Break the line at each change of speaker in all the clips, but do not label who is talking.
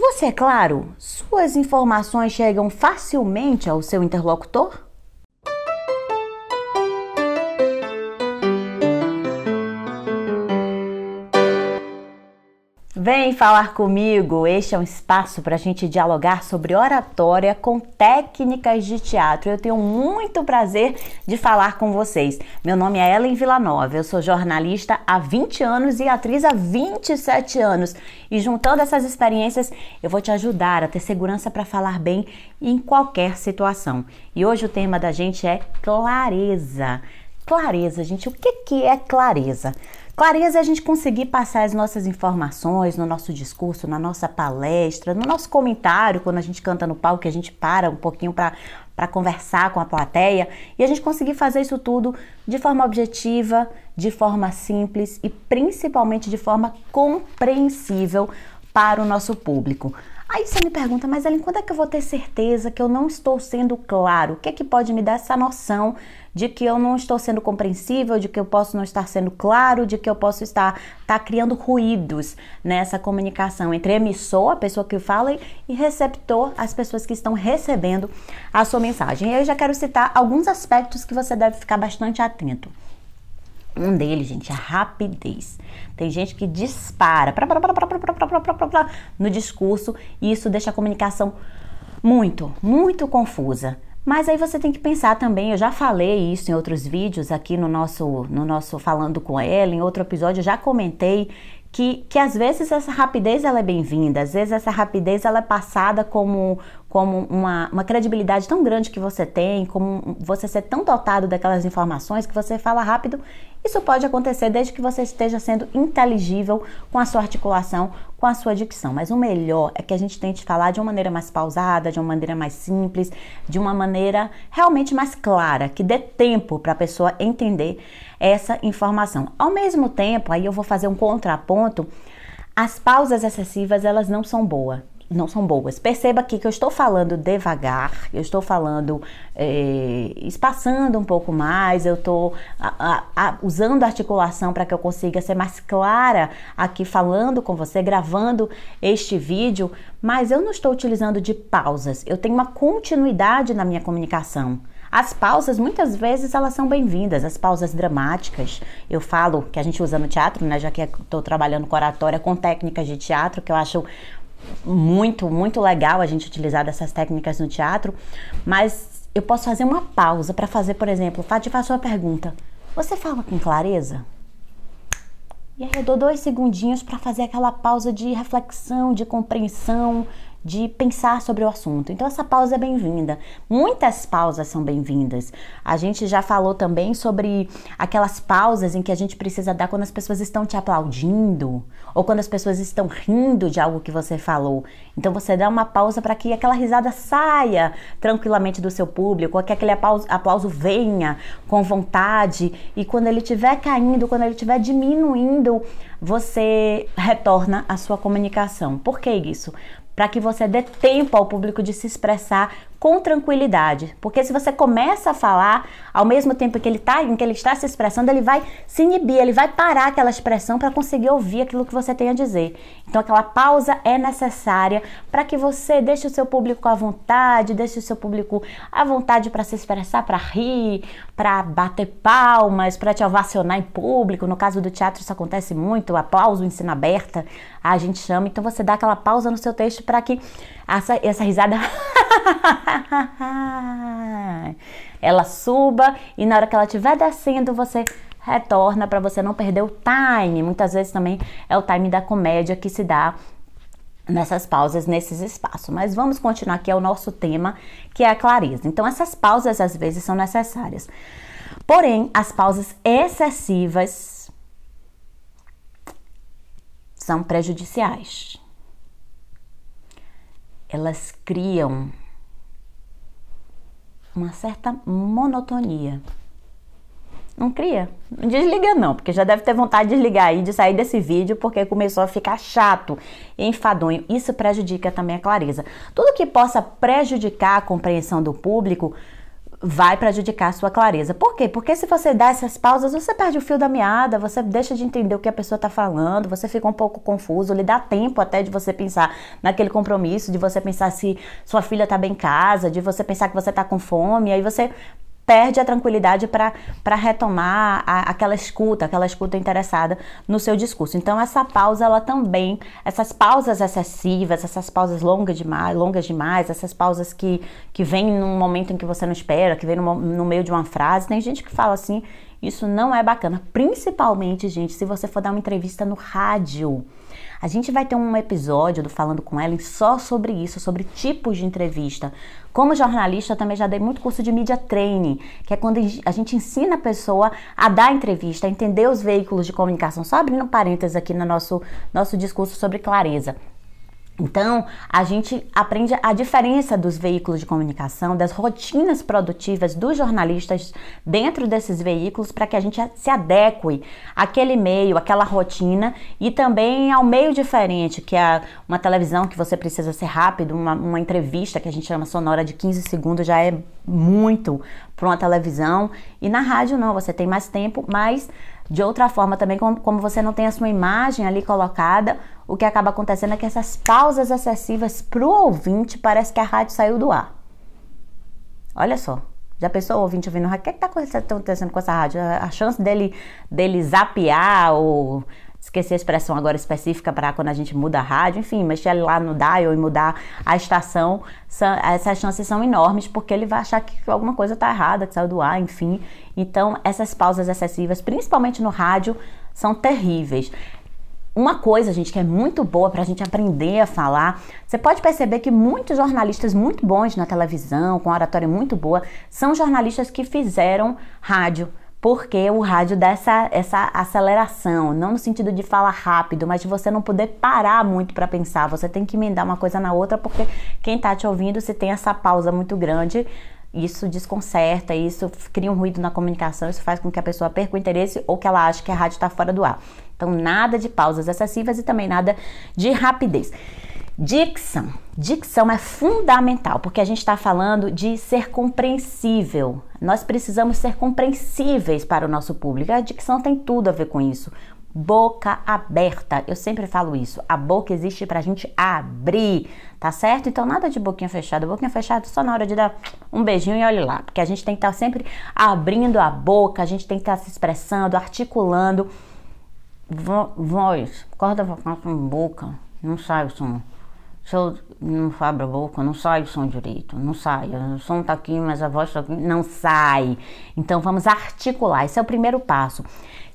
Você é claro? Suas informações chegam facilmente ao seu interlocutor? Vem falar comigo! Este é um espaço para a gente dialogar sobre oratória com técnicas de teatro. Eu tenho muito prazer de falar com vocês. Meu nome é Ellen Villanova, eu sou jornalista há 20 anos e atriz há 27 anos. E juntando essas experiências, eu vou te ajudar a ter segurança para falar bem em qualquer situação. E hoje o tema da gente é clareza. Clareza, gente, o que, que é clareza? Clareza é a gente conseguir passar as nossas informações no nosso discurso, na nossa palestra, no nosso comentário, quando a gente canta no palco, que a gente para um pouquinho para conversar com a plateia, e a gente conseguir fazer isso tudo de forma objetiva, de forma simples e principalmente de forma compreensível para o nosso público. Aí você me pergunta, mas Ellen, quando é que eu vou ter certeza que eu não estou sendo claro? O que é que pode me dar essa noção de que eu não estou sendo compreensível, de que eu posso não estar sendo claro, de que eu posso estar tá criando ruídos nessa comunicação entre emissor, a pessoa que fala, e receptor, as pessoas que estão recebendo a sua mensagem. E eu já quero citar alguns aspectos que você deve ficar bastante atento. Um deles, gente, é a rapidez. Tem gente que dispara no discurso e isso deixa a comunicação muito, muito confusa. Mas aí você tem que pensar também, eu já falei isso em outros vídeos aqui no nosso, no nosso Falando com ela, em outro episódio eu já comentei que, que às vezes essa rapidez ela é bem-vinda, às vezes essa rapidez ela é passada como, como uma, uma credibilidade tão grande que você tem, como você ser tão dotado daquelas informações que você fala rápido. Isso pode acontecer desde que você esteja sendo inteligível com a sua articulação, com a sua dicção. Mas o melhor é que a gente tente falar de uma maneira mais pausada, de uma maneira mais simples, de uma maneira realmente mais clara, que dê tempo para a pessoa entender essa informação. Ao mesmo tempo, aí eu vou fazer um contraponto, as pausas excessivas elas não são boas não são boas. Perceba aqui que eu estou falando devagar, eu estou falando é, espaçando um pouco mais, eu estou a, a, usando a articulação para que eu consiga ser mais clara aqui falando com você, gravando este vídeo, mas eu não estou utilizando de pausas, eu tenho uma continuidade na minha comunicação. As pausas, muitas vezes, elas são bem-vindas, as pausas dramáticas. Eu falo que a gente usa no teatro, né? Já que estou trabalhando com oratória, com técnicas de teatro, que eu acho muito, muito legal a gente utilizar dessas técnicas no teatro, mas eu posso fazer uma pausa para fazer, por exemplo, te faço uma pergunta. Você fala com clareza? E aí eu dou dois segundinhos para fazer aquela pausa de reflexão, de compreensão, de pensar sobre o assunto. Então essa pausa é bem-vinda. Muitas pausas são bem-vindas. A gente já falou também sobre aquelas pausas em que a gente precisa dar quando as pessoas estão te aplaudindo ou quando as pessoas estão rindo de algo que você falou. Então você dá uma pausa para que aquela risada saia tranquilamente do seu público, ou que aquele aplauso, venha com vontade e quando ele estiver caindo, quando ele estiver diminuindo, você retorna a sua comunicação. Por que isso? Para que você dê tempo ao público de se expressar com tranquilidade. Porque se você começa a falar ao mesmo tempo que ele tá, em que ele está se expressando, ele vai se inibir, ele vai parar aquela expressão para conseguir ouvir aquilo que você tem a dizer. Então aquela pausa é necessária para que você deixe o seu público à vontade, deixe o seu público à vontade para se expressar, para rir, para bater palmas, para te ovacionar em público. No caso do teatro isso acontece muito, aplauso em cena aberta, a gente chama. Então você dá aquela pausa no seu texto para que essa, essa risada ela suba e na hora que ela estiver descendo você retorna para você não perder o time. Muitas vezes também é o time da comédia que se dá nessas pausas, nesses espaços. Mas vamos continuar aqui ao nosso tema, que é a clareza. Então essas pausas às vezes são necessárias. Porém, as pausas excessivas são prejudiciais elas criam uma certa monotonia. Não cria? Não desliga não, porque já deve ter vontade de desligar aí, de sair desse vídeo, porque começou a ficar chato, enfadonho. Isso prejudica também a clareza. Tudo que possa prejudicar a compreensão do público vai prejudicar a sua clareza. Por quê? Porque se você dá essas pausas, você perde o fio da meada, você deixa de entender o que a pessoa está falando, você fica um pouco confuso, lhe dá tempo até de você pensar naquele compromisso, de você pensar se sua filha está bem em casa, de você pensar que você está com fome, aí você perde a tranquilidade para retomar a, aquela escuta, aquela escuta interessada no seu discurso. Então essa pausa, ela também, essas pausas excessivas, essas pausas longas demais, longas demais, essas pausas que, que vêm num momento em que você não espera, que vem no, no meio de uma frase, tem gente que fala assim, isso não é bacana. Principalmente, gente, se você for dar uma entrevista no rádio. A gente vai ter um episódio do Falando com Ellen só sobre isso, sobre tipos de entrevista. Como jornalista, também já dei muito curso de media training, que é quando a gente ensina a pessoa a dar entrevista, a entender os veículos de comunicação. Só abrindo parênteses aqui no nosso, nosso discurso sobre clareza. Então, a gente aprende a diferença dos veículos de comunicação, das rotinas produtivas dos jornalistas dentro desses veículos para que a gente se adeque àquele meio, àquela rotina e também ao meio diferente, que é uma televisão que você precisa ser rápido, uma, uma entrevista que a gente chama sonora de 15 segundos já é muito para uma televisão. E na rádio não, você tem mais tempo, mas de outra forma também, como, como você não tem a sua imagem ali colocada, o que acaba acontecendo é que essas pausas excessivas para o ouvinte parece que a rádio saiu do ar. Olha só. Já pensou o ouvinte ouvindo, o que está acontecendo com essa rádio? A chance dele, dele zapear ou esqueci a expressão agora específica para quando a gente muda a rádio, enfim, mexer lá no dial e mudar a estação, essas chances são enormes porque ele vai achar que alguma coisa está errada, que saiu do ar, enfim. Então, essas pausas excessivas, principalmente no rádio, são terríveis. Uma coisa, gente, que é muito boa para a gente aprender a falar, você pode perceber que muitos jornalistas muito bons na televisão, com oratória muito boa, são jornalistas que fizeram rádio porque o rádio dá essa, essa aceleração, não no sentido de falar rápido, mas de você não poder parar muito para pensar. Você tem que emendar uma coisa na outra, porque quem está te ouvindo, se tem essa pausa muito grande, isso desconcerta, isso cria um ruído na comunicação, isso faz com que a pessoa perca o interesse ou que ela ache que a rádio está fora do ar. Então, nada de pausas excessivas e também nada de rapidez. Dicção. Dicção é fundamental porque a gente está falando de ser compreensível. Nós precisamos ser compreensíveis para o nosso público. A dicção tem tudo a ver com isso. Boca aberta. Eu sempre falo isso. A boca existe para a gente abrir, tá certo? Então, nada de boquinha fechada. Boquinha fechada só na hora de dar um beijinho e olhe lá. Porque a gente tem que estar tá sempre abrindo a boca, a gente tem que estar tá se expressando, articulando voz, corda vocal com boca, não sai o som. Se eu não abro a boca, não sai o som direito, não sai. O som tá aqui, mas a voz tá aqui, não sai. Então vamos articular, esse é o primeiro passo.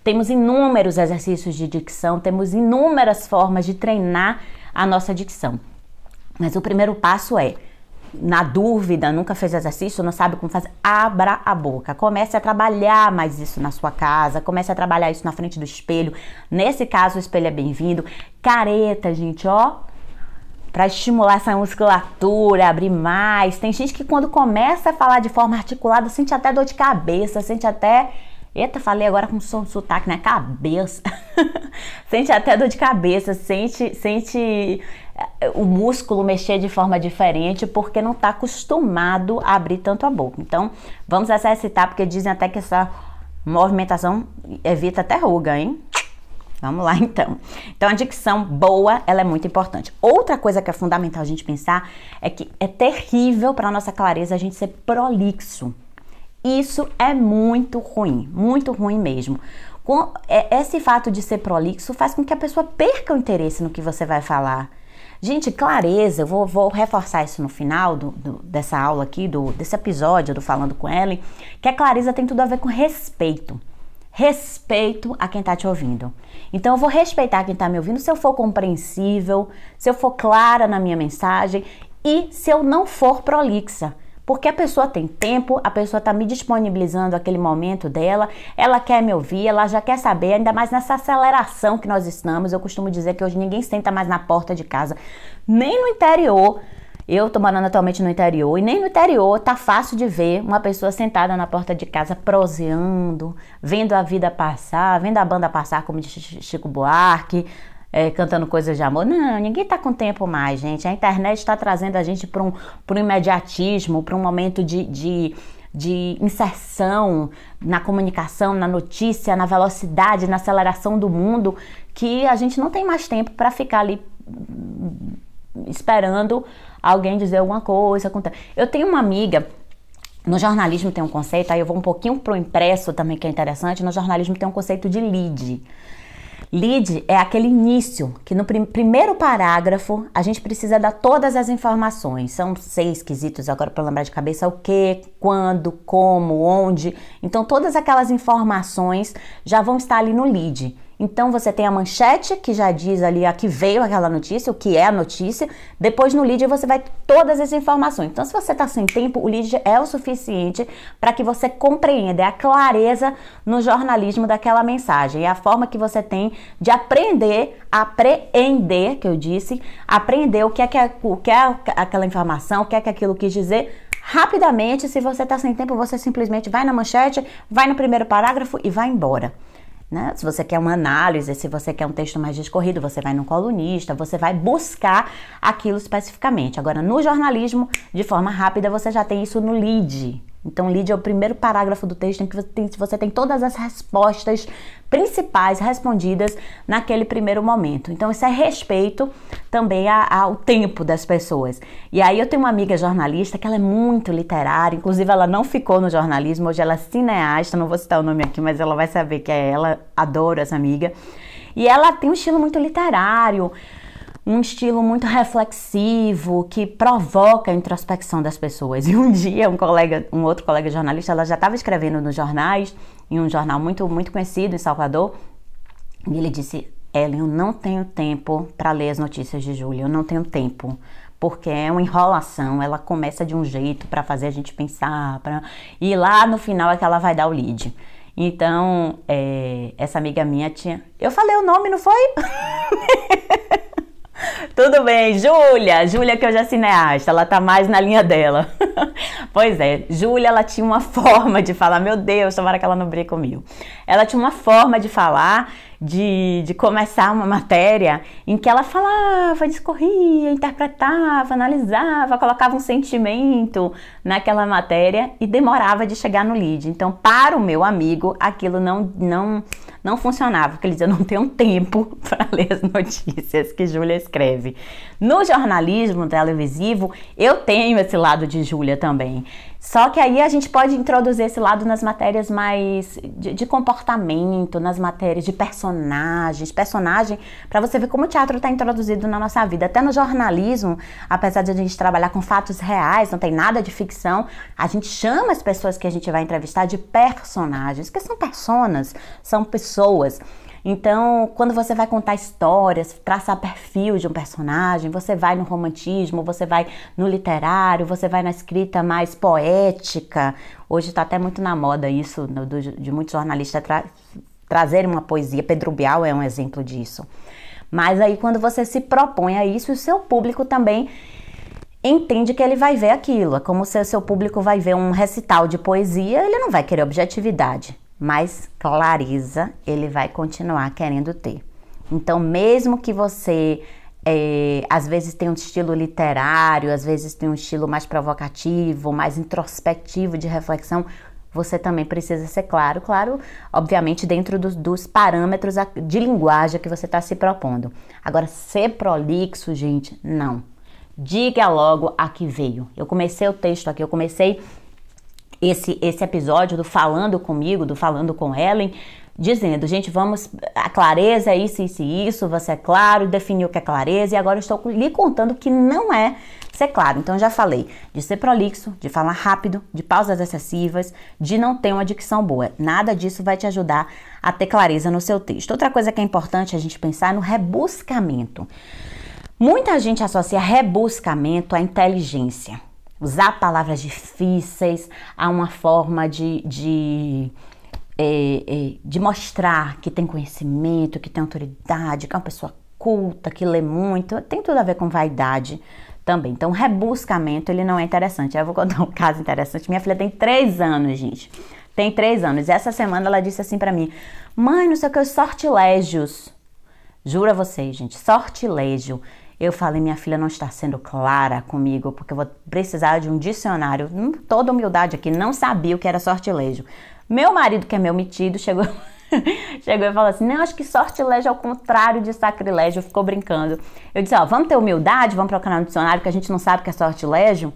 Temos inúmeros exercícios de dicção, temos inúmeras formas de treinar a nossa dicção. Mas o primeiro passo é na dúvida, nunca fez exercício, não sabe como fazer, abra a boca. Comece a trabalhar mais isso na sua casa, comece a trabalhar isso na frente do espelho. Nesse caso, o espelho é bem-vindo. Careta, gente, ó, para estimular essa musculatura, abrir mais. Tem gente que quando começa a falar de forma articulada, sente até dor de cabeça, sente até Eita, falei agora com som sotaque na cabeça. sente até dor de cabeça, sente, sente eh, o músculo mexer de forma diferente porque não está acostumado a abrir tanto a boca. Então, vamos exercitar porque dizem até que essa movimentação evita até ruga, hein? Vamos lá então. Então a dicção boa, ela é muito importante. Outra coisa que é fundamental a gente pensar é que é terrível para nossa clareza a gente ser prolixo. Isso é muito ruim, muito ruim mesmo. Com, é, esse fato de ser prolixo faz com que a pessoa perca o interesse no que você vai falar. Gente, clareza, eu vou, vou reforçar isso no final do, do, dessa aula aqui, do, desse episódio do Falando com Ellen, que a clareza tem tudo a ver com respeito. Respeito a quem está te ouvindo. Então, eu vou respeitar quem está me ouvindo se eu for compreensível, se eu for clara na minha mensagem e se eu não for prolixa. Porque a pessoa tem tempo, a pessoa está me disponibilizando aquele momento dela, ela quer me ouvir, ela já quer saber, ainda mais nessa aceleração que nós estamos. Eu costumo dizer que hoje ninguém senta mais na porta de casa, nem no interior. Eu tô morando atualmente no interior e nem no interior tá fácil de ver uma pessoa sentada na porta de casa proseando, vendo a vida passar, vendo a banda passar, como diz Chico Buarque, é, cantando coisas de amor. Não, ninguém tá com tempo mais, gente. A internet está trazendo a gente para um, um imediatismo, para um momento de, de de inserção na comunicação, na notícia, na velocidade, na aceleração do mundo, que a gente não tem mais tempo para ficar ali esperando alguém dizer alguma coisa. Eu tenho uma amiga no jornalismo tem um conceito, aí eu vou um pouquinho pro impresso também que é interessante. No jornalismo tem um conceito de lead. Lead é aquele início que no prim primeiro parágrafo a gente precisa dar todas as informações. São seis quesitos agora para lembrar de cabeça: o que, quando, como, onde. Então todas aquelas informações já vão estar ali no lead. Então você tem a manchete que já diz ali a que veio aquela notícia, o que é a notícia. Depois no lead você vai ter todas as informações. Então se você está sem tempo, o lead é o suficiente para que você compreenda, é a clareza no jornalismo daquela mensagem. É a forma que você tem de aprender, apreender, que eu disse, aprender o que é, que é, o que é aquela informação, o que é que aquilo quis dizer rapidamente. Se você está sem tempo, você simplesmente vai na manchete, vai no primeiro parágrafo e vai embora. Né? Se você quer uma análise, se você quer um texto mais discorrido, você vai no colunista, você vai buscar aquilo especificamente. Agora, no jornalismo, de forma rápida, você já tem isso no lead. Então, lead é o primeiro parágrafo do texto em que você tem, você tem todas as respostas principais respondidas naquele primeiro momento. Então, isso é respeito também ao tempo das pessoas. E aí, eu tenho uma amiga jornalista que ela é muito literária, inclusive ela não ficou no jornalismo, hoje ela é cineasta, não vou citar o nome aqui, mas ela vai saber que é ela, adoro essa amiga. E ela tem um estilo muito literário um estilo muito reflexivo que provoca a introspecção das pessoas. E um dia um colega, um outro colega jornalista, ela já estava escrevendo nos jornais, em um jornal muito muito conhecido em Salvador, e ele disse: "Ellen, eu não tenho tempo para ler as notícias de Júlia, eu não tenho tempo." porque é uma enrolação, ela começa de um jeito para fazer a gente pensar, e lá no final é que ela vai dar o lead. Então, é, essa amiga minha tinha. Eu falei o nome, não foi? Tudo bem, Júlia, Júlia que eu já cineasta, ela tá mais na linha dela. pois é, Júlia, ela tinha uma forma de falar, meu Deus, tomara que ela não comigo. Ela tinha uma forma de falar de, de começar uma matéria em que ela falava, discorria, interpretava, analisava, colocava um sentimento naquela matéria e demorava de chegar no lead. Então, para o meu amigo, aquilo não, não, não funcionava, porque ele dizia, eu não tenho tempo para ler as notícias que Júlia escreve. No jornalismo televisivo, eu tenho esse lado de Júlia também. Só que aí a gente pode introduzir esse lado nas matérias mais de, de comportamento, nas matérias de personagens, personagem, para você ver como o teatro está introduzido na nossa vida. Até no jornalismo, apesar de a gente trabalhar com fatos reais, não tem nada de ficção, a gente chama as pessoas que a gente vai entrevistar de personagens, que são personas, são pessoas. Então, quando você vai contar histórias, traçar perfil de um personagem, você vai no romantismo, você vai no literário, você vai na escrita mais poética. Hoje está até muito na moda isso, de muitos jornalistas tra trazerem uma poesia. Pedro Bial é um exemplo disso. Mas aí, quando você se propõe a isso, o seu público também entende que ele vai ver aquilo. É como se o seu público vai ver um recital de poesia, ele não vai querer objetividade mais clareza ele vai continuar querendo ter. Então, mesmo que você é, às vezes tem um estilo literário, às vezes tem um estilo mais provocativo, mais introspectivo de reflexão, você também precisa ser claro, claro, obviamente dentro dos, dos parâmetros de linguagem que você está se propondo. Agora, ser prolixo, gente, não. Diga logo a que veio. Eu comecei o texto aqui, eu comecei esse, esse episódio do Falando Comigo, do Falando com Ellen, dizendo, gente, vamos, a clareza é isso, isso e isso, você é claro, definiu o que é clareza, e agora estou lhe contando que não é ser claro. Então, já falei de ser prolixo, de falar rápido, de pausas excessivas, de não ter uma dicção boa. Nada disso vai te ajudar a ter clareza no seu texto. Outra coisa que é importante a gente pensar é no rebuscamento. Muita gente associa rebuscamento à inteligência usar palavras difíceis, há uma forma de, de, é, é, de mostrar que tem conhecimento, que tem autoridade, que é uma pessoa culta, que lê muito, tem tudo a ver com vaidade também. Então, rebuscamento, ele não é interessante. Eu vou contar um caso interessante. Minha filha tem três anos, gente. Tem três anos. E essa semana ela disse assim para mim, mãe, não sei o que, sortilégios. Jura vocês, gente, sortilégio. Eu falei, minha filha não está sendo clara comigo, porque eu vou precisar de um dicionário. Hum, toda humildade aqui, não sabia o que era sortilégio. Meu marido, que é meu metido, chegou, chegou e falou assim: Não, acho que sortilégio é o contrário de sacrilégio. Ficou brincando. Eu disse: Ó, vamos ter humildade, vamos procurar no dicionário, que a gente não sabe o que é sortilégio.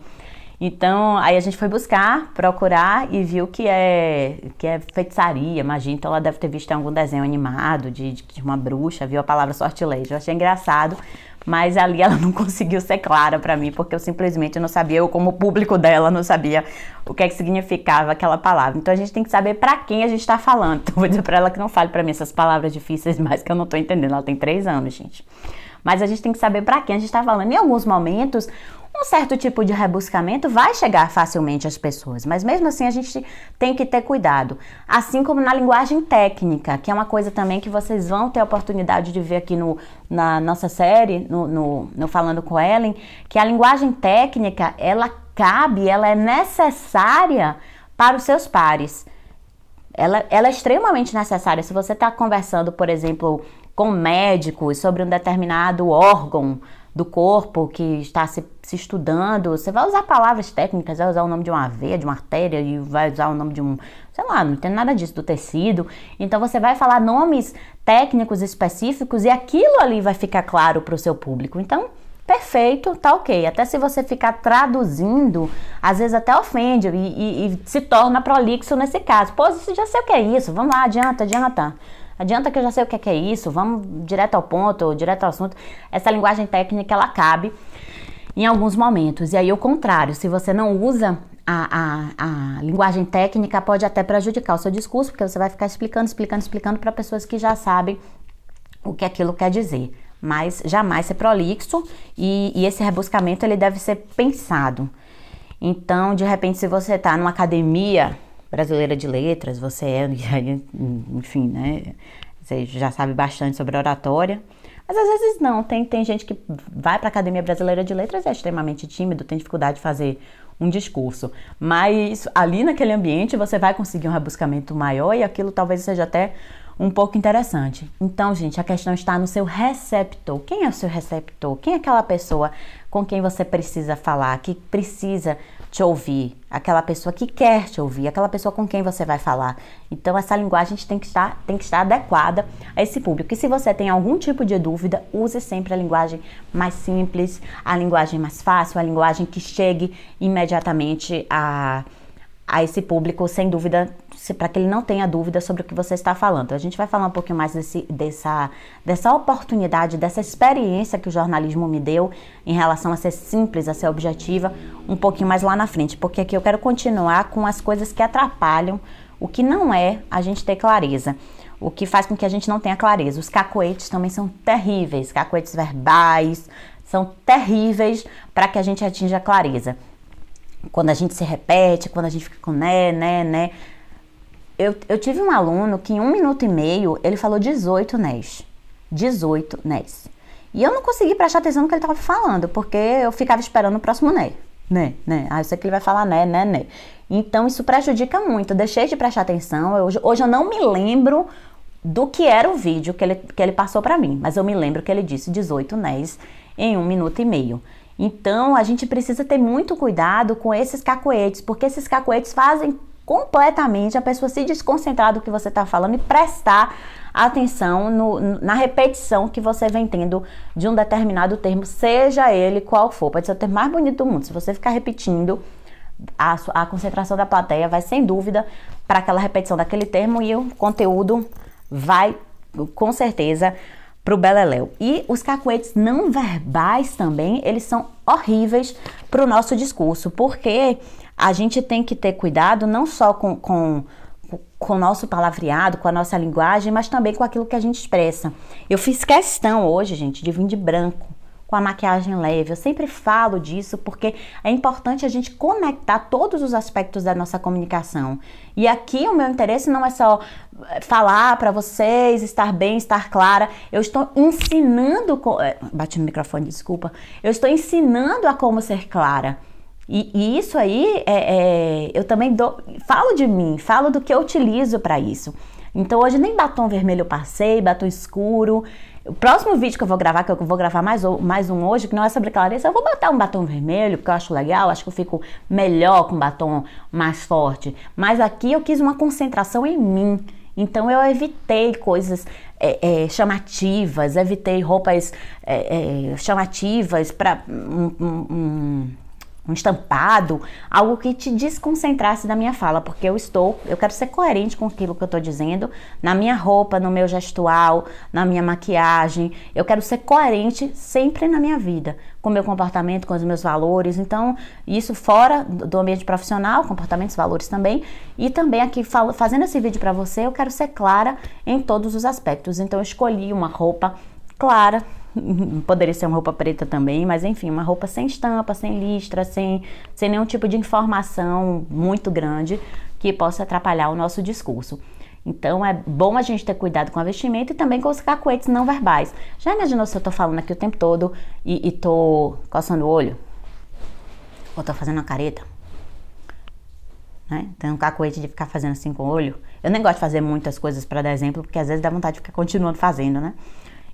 Então, aí a gente foi buscar, procurar e viu que é que é feitiçaria, magia. Então, ela deve ter visto algum desenho animado de, de uma bruxa, viu a palavra sortilégio. Eu achei engraçado, mas ali ela não conseguiu ser clara para mim, porque eu simplesmente não sabia, eu como público dela não sabia o que é que significava aquela palavra. Então, a gente tem que saber para quem a gente está falando. Então, vou dizer para ela que não fale para mim essas palavras difíceis mais que eu não tô entendendo. Ela tem três anos, gente. Mas a gente tem que saber para quem a gente está falando. Em alguns momentos, um certo tipo de rebuscamento vai chegar facilmente às pessoas, mas mesmo assim a gente tem que ter cuidado. Assim como na linguagem técnica, que é uma coisa também que vocês vão ter a oportunidade de ver aqui no, na nossa série, no, no, no Falando com Ellen, que a linguagem técnica, ela cabe, ela é necessária para os seus pares. Ela, ela é extremamente necessária. Se você está conversando, por exemplo, com médicos sobre um determinado órgão, do corpo que está se, se, estudando, você vai usar palavras técnicas, vai usar o nome de uma veia, de uma artéria, e vai usar o nome de um, sei lá, não tem nada disso, do tecido. Então você vai falar nomes técnicos específicos e aquilo ali vai ficar claro para o seu público. Então, perfeito, tá ok. Até se você ficar traduzindo, às vezes até ofende e, e, e se torna prolixo nesse caso. Pô, já sei o que é isso, vamos lá, adianta, adianta. Adianta que eu já sei o que é, é isso, vamos direto ao ponto, direto ao assunto. Essa linguagem técnica, ela cabe em alguns momentos. E aí, o contrário, se você não usa a, a, a, linguagem técnica, pode até prejudicar o seu discurso, porque você vai ficar explicando, explicando, explicando para pessoas que já sabem o que aquilo quer dizer. Mas jamais ser prolixo e, e esse rebuscamento ele deve ser pensado. Então, de repente, se você está numa academia brasileira de letras, você é, enfim, né? Você já sabe bastante sobre oratória. Mas às vezes não, tem, tem gente que vai para a Academia Brasileira de Letras e é extremamente tímido, tem dificuldade de fazer um discurso. Mas ali naquele ambiente você vai conseguir um rebuscamento maior e aquilo talvez seja até um pouco interessante. Então, gente, a questão está no seu receptor. Quem é o seu receptor? Quem é aquela pessoa com quem você precisa falar, que precisa te ouvir, aquela pessoa que quer te ouvir, aquela pessoa com quem você vai falar. Então essa linguagem tem que estar, tem que estar adequada a esse público. E se você tem algum tipo de dúvida, use sempre a linguagem mais simples, a linguagem mais fácil, a linguagem que chegue imediatamente a a esse público, sem dúvida, para que ele não tenha dúvida sobre o que você está falando. A gente vai falar um pouquinho mais desse, dessa, dessa oportunidade, dessa experiência que o jornalismo me deu em relação a ser simples, a ser objetiva, um pouquinho mais lá na frente, porque aqui eu quero continuar com as coisas que atrapalham o que não é a gente ter clareza. O que faz com que a gente não tenha clareza. Os cacoetes também são terríveis, cacoetes verbais são terríveis para que a gente atinja clareza quando a gente se repete, quando a gente fica com né, né, né. Eu, eu tive um aluno que em um minuto e meio ele falou 18 nés. 18 nés. E eu não consegui prestar atenção no que ele estava falando, porque eu ficava esperando o próximo né. Né, né. Ah, eu sei que ele vai falar né, né, né. Então isso prejudica muito. Eu deixei de prestar atenção. Eu, hoje, eu não me lembro do que era o vídeo que ele, que ele passou para mim, mas eu me lembro que ele disse 18 nés em um minuto e meio. Então, a gente precisa ter muito cuidado com esses cacoetes, porque esses cacoetes fazem completamente a pessoa se desconcentrar do que você está falando e prestar atenção no, na repetição que você vem tendo de um determinado termo, seja ele qual for. Pode ser o termo mais bonito do mundo. Se você ficar repetindo, a, a concentração da plateia vai sem dúvida para aquela repetição daquele termo e o conteúdo vai com certeza para o beleléu. E os cacuetes não verbais também, eles são horríveis para o nosso discurso, porque a gente tem que ter cuidado não só com, com, com o nosso palavreado, com a nossa linguagem, mas também com aquilo que a gente expressa. Eu fiz questão hoje, gente, de vir de branco com a maquiagem leve. Eu sempre falo disso porque é importante a gente conectar todos os aspectos da nossa comunicação. E aqui o meu interesse não é só eh, falar para vocês, estar bem, estar clara. Eu estou ensinando. Eh, bati no microfone, desculpa. Eu estou ensinando a como ser clara. E, e isso aí, é, é, eu também dou, falo de mim, falo do que eu utilizo para isso. Então hoje nem batom vermelho eu passei, batom escuro. O próximo vídeo que eu vou gravar, que eu vou gravar mais, mais um hoje, que não é sobre clareza, eu vou botar um batom vermelho, porque eu acho legal, acho que eu fico melhor com batom mais forte. Mas aqui eu quis uma concentração em mim. Então eu evitei coisas é, é, chamativas, evitei roupas é, é chamativas para um, um, um estampado, algo que te desconcentrasse da minha fala, porque eu estou, eu quero ser coerente com aquilo que eu estou dizendo, na minha roupa, no meu gestual, na minha maquiagem, eu quero ser coerente sempre na minha vida, com o meu comportamento, com os meus valores, então isso fora do ambiente profissional, comportamentos, valores também, e também aqui fazendo esse vídeo para você, eu quero ser clara em todos os aspectos, então eu escolhi uma roupa clara, poderia ser uma roupa preta também, mas enfim, uma roupa sem estampa, sem listra, sem, sem nenhum tipo de informação muito grande que possa atrapalhar o nosso discurso. Então é bom a gente ter cuidado com a vestimenta e também com os cacoetes não verbais. Já imaginou se eu tô falando aqui o tempo todo e, e tô coçando o olho? Ou tô fazendo uma careta? Né? Tem um cacoete de ficar fazendo assim com o olho. Eu nem gosto de fazer muitas coisas para dar exemplo, porque às vezes dá vontade de ficar continuando fazendo, né?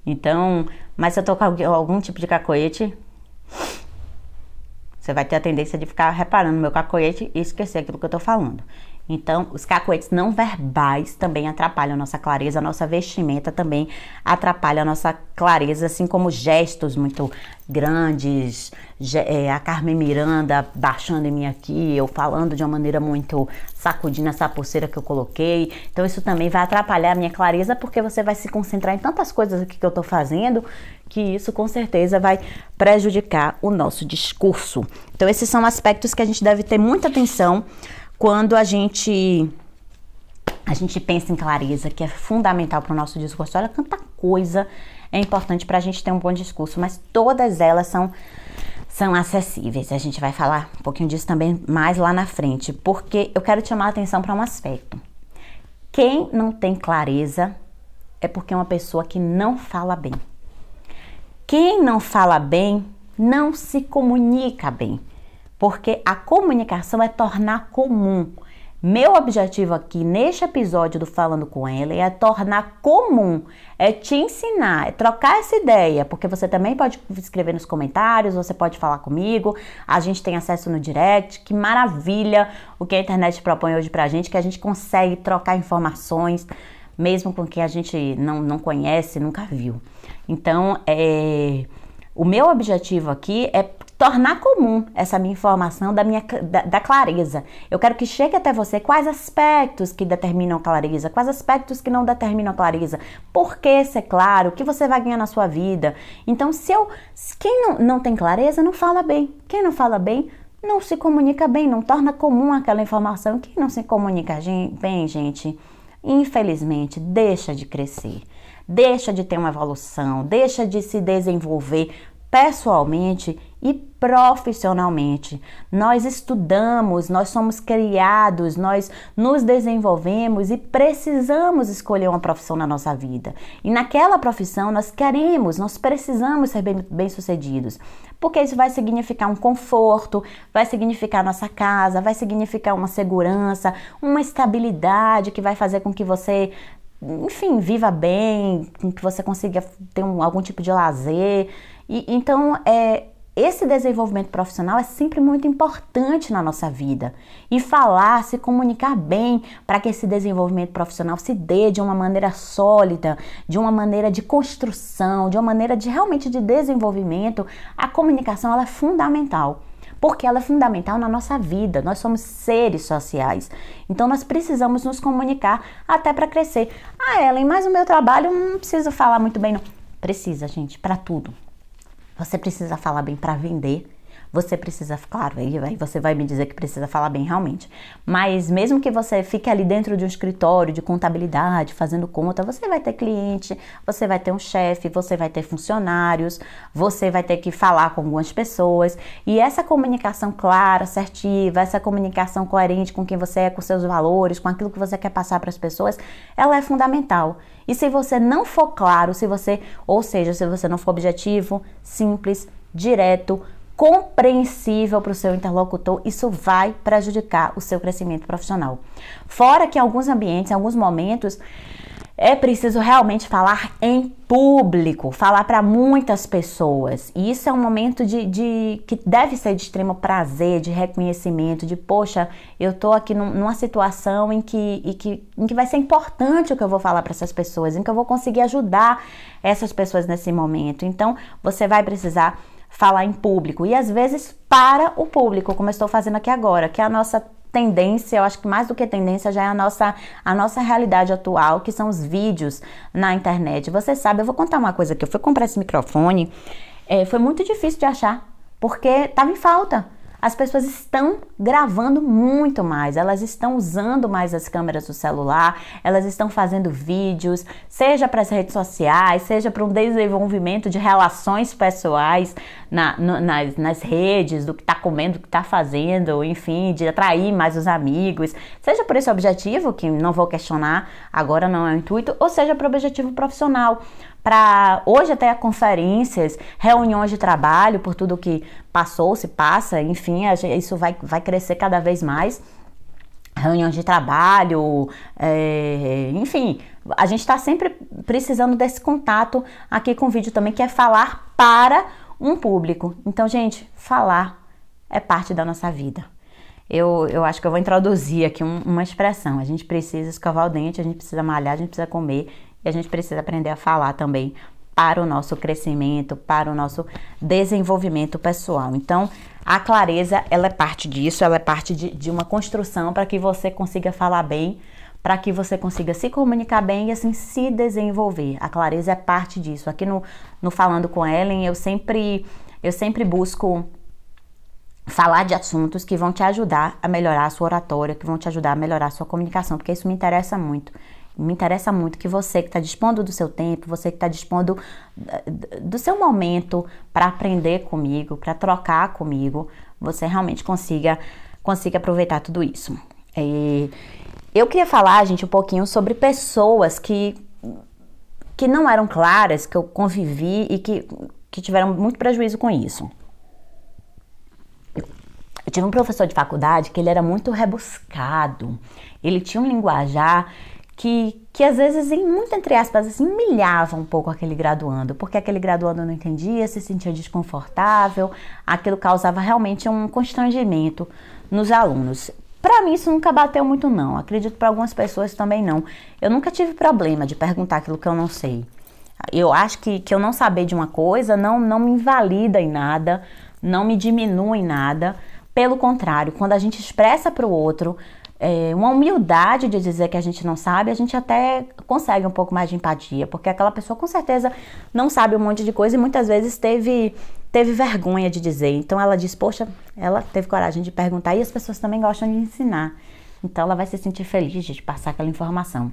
Então, mas se eu com algum tipo de cacoete, você vai ter a tendência de ficar reparando no meu cacoete e esquecer aquilo que eu tô falando. Então, os cacoetes não verbais também atrapalham a nossa clareza, a nossa vestimenta também atrapalha a nossa clareza, assim como gestos muito grandes, é, a Carmen Miranda baixando em mim aqui, eu falando de uma maneira muito sacudindo essa pulseira que eu coloquei. Então, isso também vai atrapalhar a minha clareza, porque você vai se concentrar em tantas coisas aqui que eu tô fazendo, que isso com certeza vai prejudicar o nosso discurso. Então, esses são aspectos que a gente deve ter muita atenção quando a gente a gente pensa em clareza, que é fundamental para o nosso discurso. Olha quanta coisa é importante para a gente ter um bom discurso, mas todas elas são são acessíveis. A gente vai falar um pouquinho disso também mais lá na frente, porque eu quero chamar a atenção para um aspecto. Quem não tem clareza é porque é uma pessoa que não fala bem. Quem não fala bem não se comunica bem porque a comunicação é tornar comum. Meu objetivo aqui neste episódio do Falando com ela é tornar comum, é te ensinar, é trocar essa ideia, porque você também pode escrever nos comentários, você pode falar comigo, a gente tem acesso no direct, que maravilha o que a internet propõe hoje pra gente, que a gente consegue trocar informações, mesmo com quem a gente não, não conhece, nunca viu. Então, é, o meu objetivo aqui é tornar comum essa minha informação da minha da, da, clareza. Eu quero que chegue até você quais aspectos que determinam clareza, quais aspectos que não determinam clareza, por que ser claro, o que você vai ganhar na sua vida. Então, se eu quem não, não tem clareza não fala bem. Quem não fala bem não se comunica bem, não torna comum aquela informação. Quem não se comunica bem, gente, infelizmente deixa de crescer deixa de ter uma evolução, deixa de se desenvolver pessoalmente e profissionalmente. Nós estudamos, nós somos criados, nós nos desenvolvemos e precisamos escolher uma profissão na nossa vida. E naquela profissão nós queremos, nós precisamos ser bem-sucedidos. porque isso vai significar um conforto, vai significar nossa casa, vai significar uma segurança, uma estabilidade que vai fazer com que você enfim, viva bem, que você consiga ter um, algum tipo de lazer. E, então, é, esse desenvolvimento profissional é sempre muito importante na nossa vida. E falar, se comunicar bem para que esse desenvolvimento profissional se dê de uma maneira sólida, de uma maneira de construção, de uma maneira de realmente de desenvolvimento, a comunicação ela é fundamental porque ela é fundamental na nossa vida. Nós somos seres sociais. Então nós precisamos nos comunicar até para crescer. Ah, Ellen, mas o meu trabalho não preciso falar muito bem, não. Precisa, gente, para tudo. Você precisa falar bem para vender. Você precisa, claro, aí, você vai me dizer que precisa falar bem realmente. Mas mesmo que você fique ali dentro de um escritório de contabilidade, fazendo conta, você vai ter cliente, você vai ter um chefe, você vai ter funcionários, você vai ter que falar com algumas pessoas. E essa comunicação clara, assertiva, essa comunicação coerente com quem você é, com seus valores, com aquilo que você quer passar para as pessoas, ela é fundamental. E se você não for claro, se você, ou seja, se você não for objetivo, simples, direto, compreensível para o seu interlocutor, isso vai prejudicar o seu crescimento profissional. Fora que em alguns ambientes, em alguns momentos, é preciso realmente falar em público, falar para muitas pessoas. E isso é um momento de, de, que deve ser de extremo prazer, de reconhecimento, de poxa, eu tô aqui num, numa situação em que, que, em que vai ser importante o que eu vou falar para essas pessoas, em que eu vou conseguir ajudar essas pessoas nesse momento. Então, você vai precisar falar em público e às vezes para o público, como eu estou fazendo aqui agora, que é a nossa tendência, eu acho que mais do que tendência já é a nossa, a nossa realidade atual, que são os vídeos na internet. Você sabe, eu vou contar uma coisa aqui. Eu fui comprar esse microfone, é, foi muito difícil de achar, porque estava em falta as pessoas estão gravando muito mais, elas estão usando mais as câmeras do celular, elas estão fazendo vídeos, seja para as redes sociais, seja para um desenvolvimento de relações pessoais na, no, nas, nas redes, do que está comendo, do que está fazendo, enfim, de atrair mais os amigos, seja por esse objetivo, que não vou questionar, agora não é o intuito, ou seja para o objetivo profissional para hoje até conferências, reuniões de trabalho, por tudo que passou, se passa, enfim, isso vai, vai crescer cada vez mais. Reuniões de trabalho, é, enfim, a gente está sempre precisando desse contato aqui com o vídeo também, que é falar para um público. Então, gente, falar é parte da nossa vida. Eu, eu acho que eu vou introduzir aqui um, uma expressão. A gente precisa escovar o dente, a gente precisa malhar, a gente precisa comer e a gente precisa aprender a falar também para o nosso crescimento, para o nosso desenvolvimento pessoal. Então, a clareza, ela é parte disso, ela é parte de, de uma construção para que você consiga falar bem, para que você consiga se comunicar bem e assim se desenvolver. A clareza é parte disso. Aqui no, no Falando com Ellen, eu sempre, eu sempre busco falar de assuntos que vão te ajudar a melhorar a sua oratória, que vão te ajudar a melhorar a sua comunicação, porque isso me interessa muito. Me interessa muito que você que está dispondo do seu tempo, você que está dispondo eh, do seu momento para aprender comigo, para trocar comigo, você realmente consiga, consiga aproveitar tudo isso. E eu queria falar, gente, um pouquinho sobre pessoas que, que não eram claras, que eu convivi e que, que tiveram muito prejuízo com isso. Eu tive um professor de faculdade que ele era muito rebuscado. Ele tinha um linguajar que, que às vezes, em, muito entre aspas, assim, humilhava um pouco aquele graduando, porque aquele graduando não entendia, se sentia desconfortável, aquilo causava realmente um constrangimento nos alunos. Para mim isso nunca bateu muito não, acredito para algumas pessoas também não. Eu nunca tive problema de perguntar aquilo que eu não sei. Eu acho que, que eu não saber de uma coisa não, não me invalida em nada, não me diminui em nada. Pelo contrário, quando a gente expressa para o outro é, uma humildade de dizer que a gente não sabe, a gente até consegue um pouco mais de empatia, porque aquela pessoa com certeza não sabe um monte de coisa e muitas vezes teve, teve vergonha de dizer. Então ela diz, poxa, ela teve coragem de perguntar e as pessoas também gostam de ensinar. Então ela vai se sentir feliz de passar aquela informação.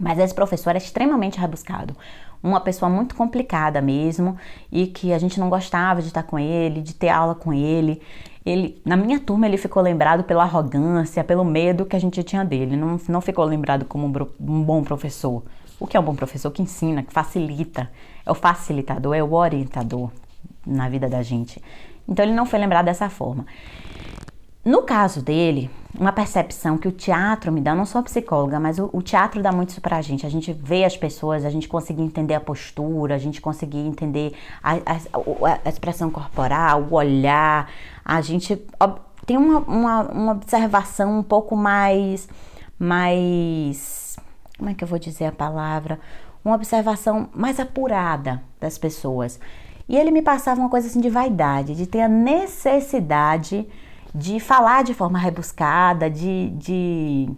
Mas esse professor é extremamente rebuscado, uma pessoa muito complicada mesmo e que a gente não gostava de estar com ele, de ter aula com ele. Ele, na minha turma, ele ficou lembrado pela arrogância, pelo medo que a gente tinha dele. Não, não ficou lembrado como um bom professor. O que é um bom professor? Que ensina, que facilita. É o facilitador, é o orientador na vida da gente. Então ele não foi lembrado dessa forma. No caso dele, uma percepção que o teatro me dá, eu não sou psicóloga, mas o, o, teatro dá muito isso pra gente. A gente vê as pessoas, a gente conseguir entender a postura, a gente conseguir entender a, a, a expressão corporal, o olhar. A gente tem uma, uma, uma observação um pouco mais. mais. Como é que eu vou dizer a palavra? Uma observação mais apurada das pessoas. E ele me passava uma coisa assim de vaidade, de ter a necessidade de falar de forma rebuscada, de, de,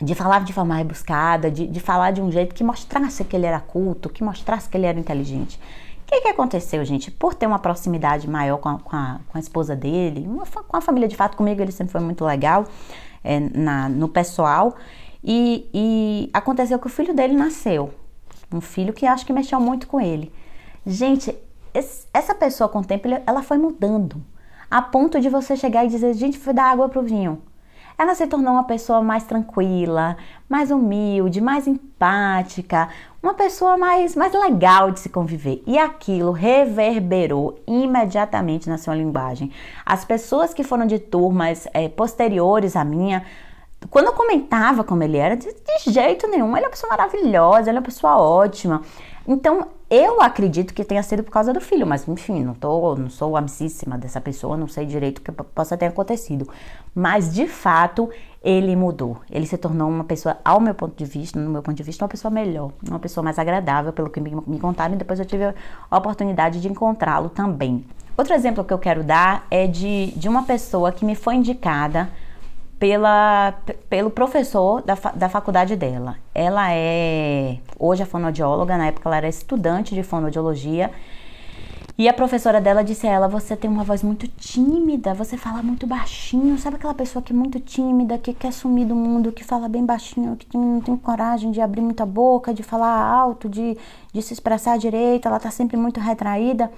de falar de forma rebuscada, de, de falar de um jeito que mostrasse que ele era culto, que mostrasse que ele era inteligente. O que, que aconteceu, gente? Por ter uma proximidade maior com a, com a, com a esposa dele, uma, com a família de fato, comigo ele sempre foi muito legal é, na, no pessoal, e, e aconteceu que o filho dele nasceu. Um filho que acho que mexeu muito com ele. Gente, essa pessoa com o tempo, ela foi mudando a ponto de você chegar e dizer: gente, foi dar água pro vinho. Ela se tornou uma pessoa mais tranquila, mais humilde, mais empática, uma pessoa mais, mais legal de se conviver. E aquilo reverberou imediatamente na sua linguagem. As pessoas que foram de turmas é, posteriores à minha quando eu comentava como ele era, de, de jeito nenhum, ele é uma pessoa maravilhosa, ele é uma pessoa ótima. Então, eu acredito que tenha sido por causa do filho, mas enfim, não, tô, não sou amicíssima dessa pessoa, não sei direito o que possa ter acontecido. Mas, de fato, ele mudou. Ele se tornou uma pessoa, ao meu ponto de vista, no meu ponto de vista, uma pessoa melhor, uma pessoa mais agradável, pelo que me, me contaram, e depois eu tive a oportunidade de encontrá-lo também. Outro exemplo que eu quero dar é de, de uma pessoa que me foi indicada pela, pelo professor da, da faculdade dela. Ela é hoje é fonoaudióloga, na época ela era estudante de fonoaudiologia. E a professora dela disse a ela: Você tem uma voz muito tímida, você fala muito baixinho. Sabe aquela pessoa que é muito tímida, que quer sumir do mundo, que fala bem baixinho, que não tem coragem de abrir muita boca, de falar alto, de, de se expressar direito, ela tá sempre muito retraída.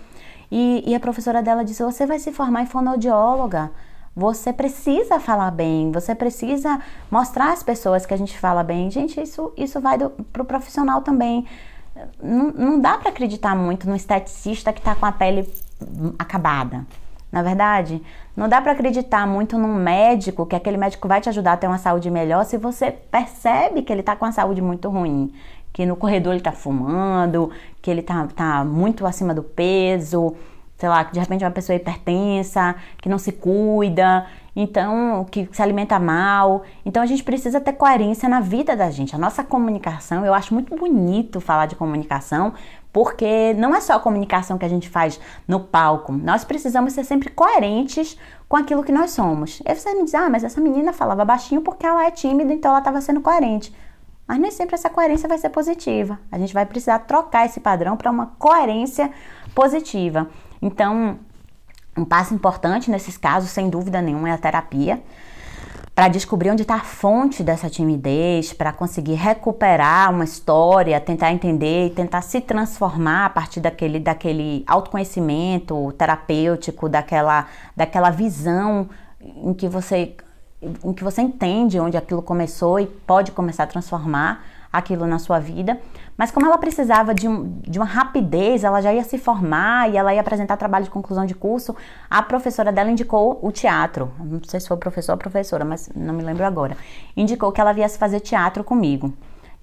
E, e a professora dela disse: Você vai se formar em fonoaudióloga. Você precisa falar bem, você precisa mostrar às pessoas que a gente fala bem. Gente, isso, isso vai do, pro profissional também. Não, não dá para acreditar muito no esteticista que está com a pele acabada. Na verdade, não dá para acreditar muito num médico que aquele médico vai te ajudar a ter uma saúde melhor se você percebe que ele está com a saúde muito ruim, que no corredor ele está fumando, que ele está tá muito acima do peso, sei lá, que de repente é uma pessoa hipertensa, que não se cuida, então, que se alimenta mal. Então, a gente precisa ter coerência na vida da gente. A nossa comunicação, eu acho muito bonito falar de comunicação, porque não é só a comunicação que a gente faz no palco. Nós precisamos ser sempre coerentes com aquilo que nós somos. Aí você me diz, ah, mas essa menina falava baixinho porque ela é tímida, então ela estava sendo coerente. Mas nem sempre essa coerência vai ser positiva. A gente vai precisar trocar esse padrão para uma coerência positiva. Então, um passo importante nesses casos, sem dúvida nenhuma, é a terapia para descobrir onde está a fonte dessa timidez, para conseguir recuperar uma história, tentar entender e tentar se transformar a partir daquele, daquele autoconhecimento terapêutico, daquela, daquela visão em que você em que você entende onde aquilo começou e pode começar a transformar aquilo na sua vida. Mas como ela precisava de, um, de uma rapidez, ela já ia se formar e ela ia apresentar trabalho de conclusão de curso, a professora dela indicou o teatro. Não sei se foi o professor ou professora, mas não me lembro agora. Indicou que ela viesse fazer teatro comigo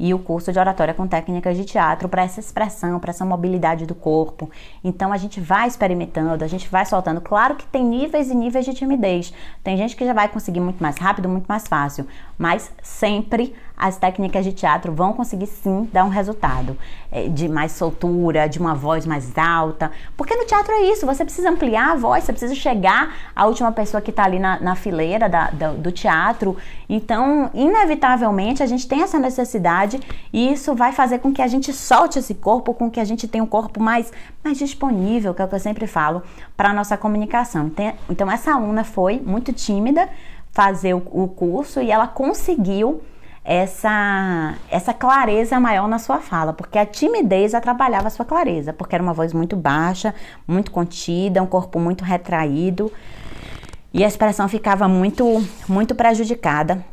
e o curso de oratória com técnicas de teatro para essa expressão, para essa mobilidade do corpo. Então a gente vai experimentando, a gente vai soltando. Claro que tem níveis e níveis de timidez. Tem gente que já vai conseguir muito mais rápido, muito mais fácil, mas sempre as técnicas de teatro vão conseguir sim dar um resultado é, de mais soltura, de uma voz mais alta. Porque no teatro é isso, você precisa ampliar a voz, você precisa chegar à última pessoa que está ali na, na fileira da, da, do teatro. Então, inevitavelmente, a gente tem essa necessidade e isso vai fazer com que a gente solte esse corpo, com que a gente tenha um corpo mais, mais disponível, que é o que eu sempre falo, para a nossa comunicação. Então, então, essa aluna foi muito tímida fazer o, o curso e ela conseguiu essa, essa clareza maior na sua fala, porque a timidez atrapalhava a sua clareza, porque era uma voz muito baixa, muito contida, um corpo muito retraído e a expressão ficava muito, muito prejudicada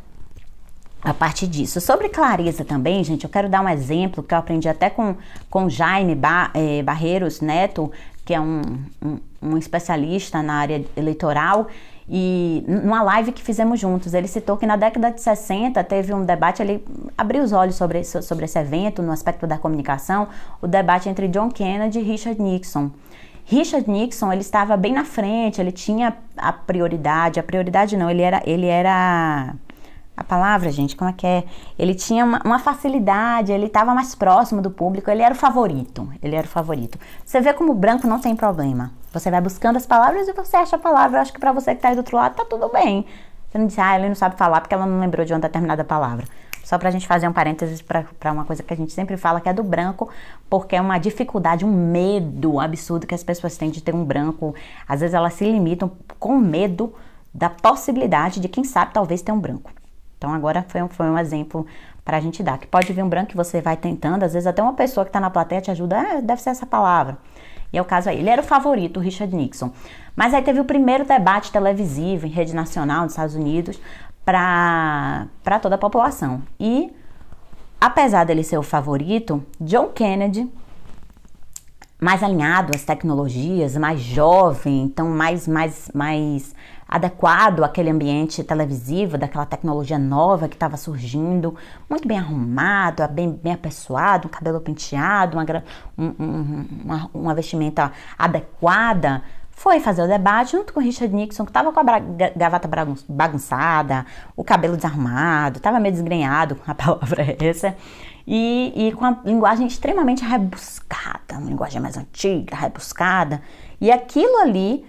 a partir disso. Sobre clareza também, gente, eu quero dar um exemplo que eu aprendi até com, com Jaime ba, eh, Barreiros Neto, que é um, um, um especialista na área eleitoral, e numa live que fizemos juntos, ele citou que na década de 60 teve um debate, ele abriu os olhos sobre, sobre esse evento, no aspecto da comunicação, o debate entre John Kennedy e Richard Nixon. Richard Nixon, ele estava bem na frente, ele tinha a prioridade, a prioridade não, ele era, ele era a palavra, gente, como é que é? Ele tinha uma, uma facilidade, ele estava mais próximo do público, ele era o favorito, ele era o favorito. Você vê como o branco não tem problema. Você vai buscando as palavras e você acha a palavra. Eu acho que para você que está aí do outro lado, tá tudo bem. Você não diz, ah, ele não sabe falar porque ela não lembrou de uma determinada palavra. Só para a gente fazer um parênteses para uma coisa que a gente sempre fala, que é do branco, porque é uma dificuldade, um medo absurdo que as pessoas têm de ter um branco. Às vezes elas se limitam com medo da possibilidade de, quem sabe, talvez ter um branco. Então agora foi um, foi um exemplo para a gente dar. Que pode vir um branco que você vai tentando, às vezes até uma pessoa que está na plateia te ajuda, ah, deve ser essa palavra. E é o caso aí. Ele era o favorito, o Richard Nixon. Mas aí teve o primeiro debate televisivo em rede nacional nos Estados Unidos para toda a população. E apesar dele ser o favorito, John Kennedy mais alinhado às tecnologias, mais jovem, então mais, mais, mais adequado àquele ambiente televisivo, daquela tecnologia nova que estava surgindo, muito bem arrumado, bem, bem apessoado, um cabelo penteado, uma, um, uma, uma vestimenta adequada, foi fazer o debate junto com o Richard Nixon, que estava com a gravata bagunçada, o cabelo desarrumado, estava meio desgrenhado, a palavra essa, e, e com a linguagem extremamente rebuscada, uma linguagem mais antiga, rebuscada. E aquilo ali,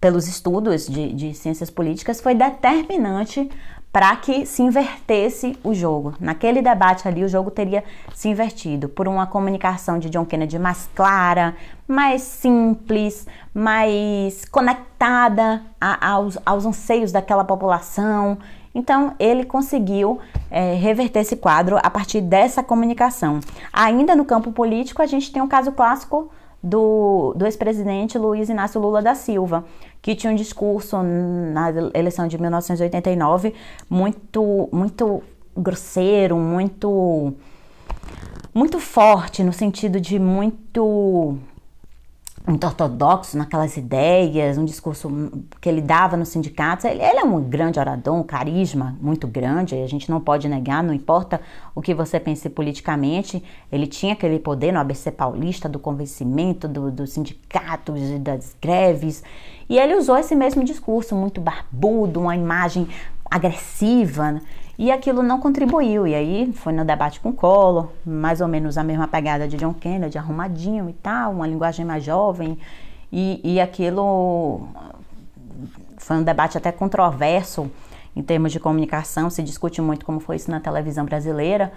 pelos estudos de, de ciências políticas, foi determinante para que se invertesse o jogo. Naquele debate ali, o jogo teria se invertido por uma comunicação de John Kennedy mais clara, mais simples, mais conectada a, aos, aos anseios daquela população então, ele conseguiu é, reverter esse quadro a partir dessa comunicação. Ainda no campo político, a gente tem um caso clássico do, do ex-presidente Luiz Inácio Lula da Silva, que tinha um discurso na eleição de 1989 muito, muito grosseiro, muito, muito forte, no sentido de muito muito ortodoxo naquelas ideias, um discurso que ele dava nos sindicatos. Ele, ele, é um grande orador, um carisma muito grande, a gente não pode negar, não importa o que você pense politicamente, ele tinha aquele poder no ABC paulista do convencimento do, dos sindicatos e das greves, e ele usou esse mesmo discurso, muito barbudo, uma imagem agressiva, e aquilo não contribuiu. E aí foi no debate com Collor, mais ou menos a mesma pegada de John Kennedy, arrumadinho e tal, uma linguagem mais jovem. E, e aquilo foi um debate até controverso em termos de comunicação. Se discute muito como foi isso na televisão brasileira,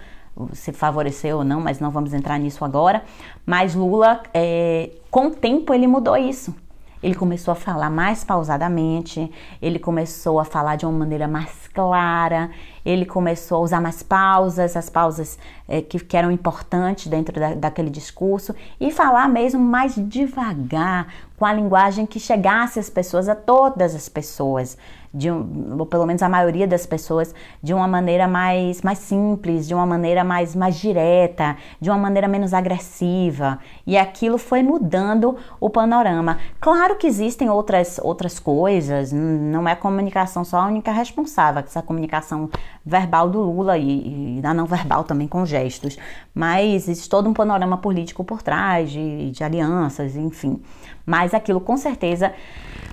se favoreceu ou não, mas não vamos entrar nisso agora. Mas Lula, é, com o tempo, ele mudou isso. Ele começou a falar mais pausadamente, ele começou a falar de uma maneira mais clara, ele começou a usar mais pausas, as pausas é, que, que, eram importantes dentro da, daquele discurso, e falar mesmo mais devagar, com a linguagem que chegasse às pessoas, a todas as pessoas de um, ou pelo menos a maioria das pessoas, de uma maneira mais, mais simples, de uma maneira mais, mais direta, de uma maneira menos agressiva. E aquilo foi mudando o panorama. Claro que existem outras, outras coisas, não é a comunicação só a única responsável, essa comunicação verbal do Lula e, e não verbal também com gestos, mas existe todo um panorama político por trás, de, de alianças, enfim. Mas aquilo com certeza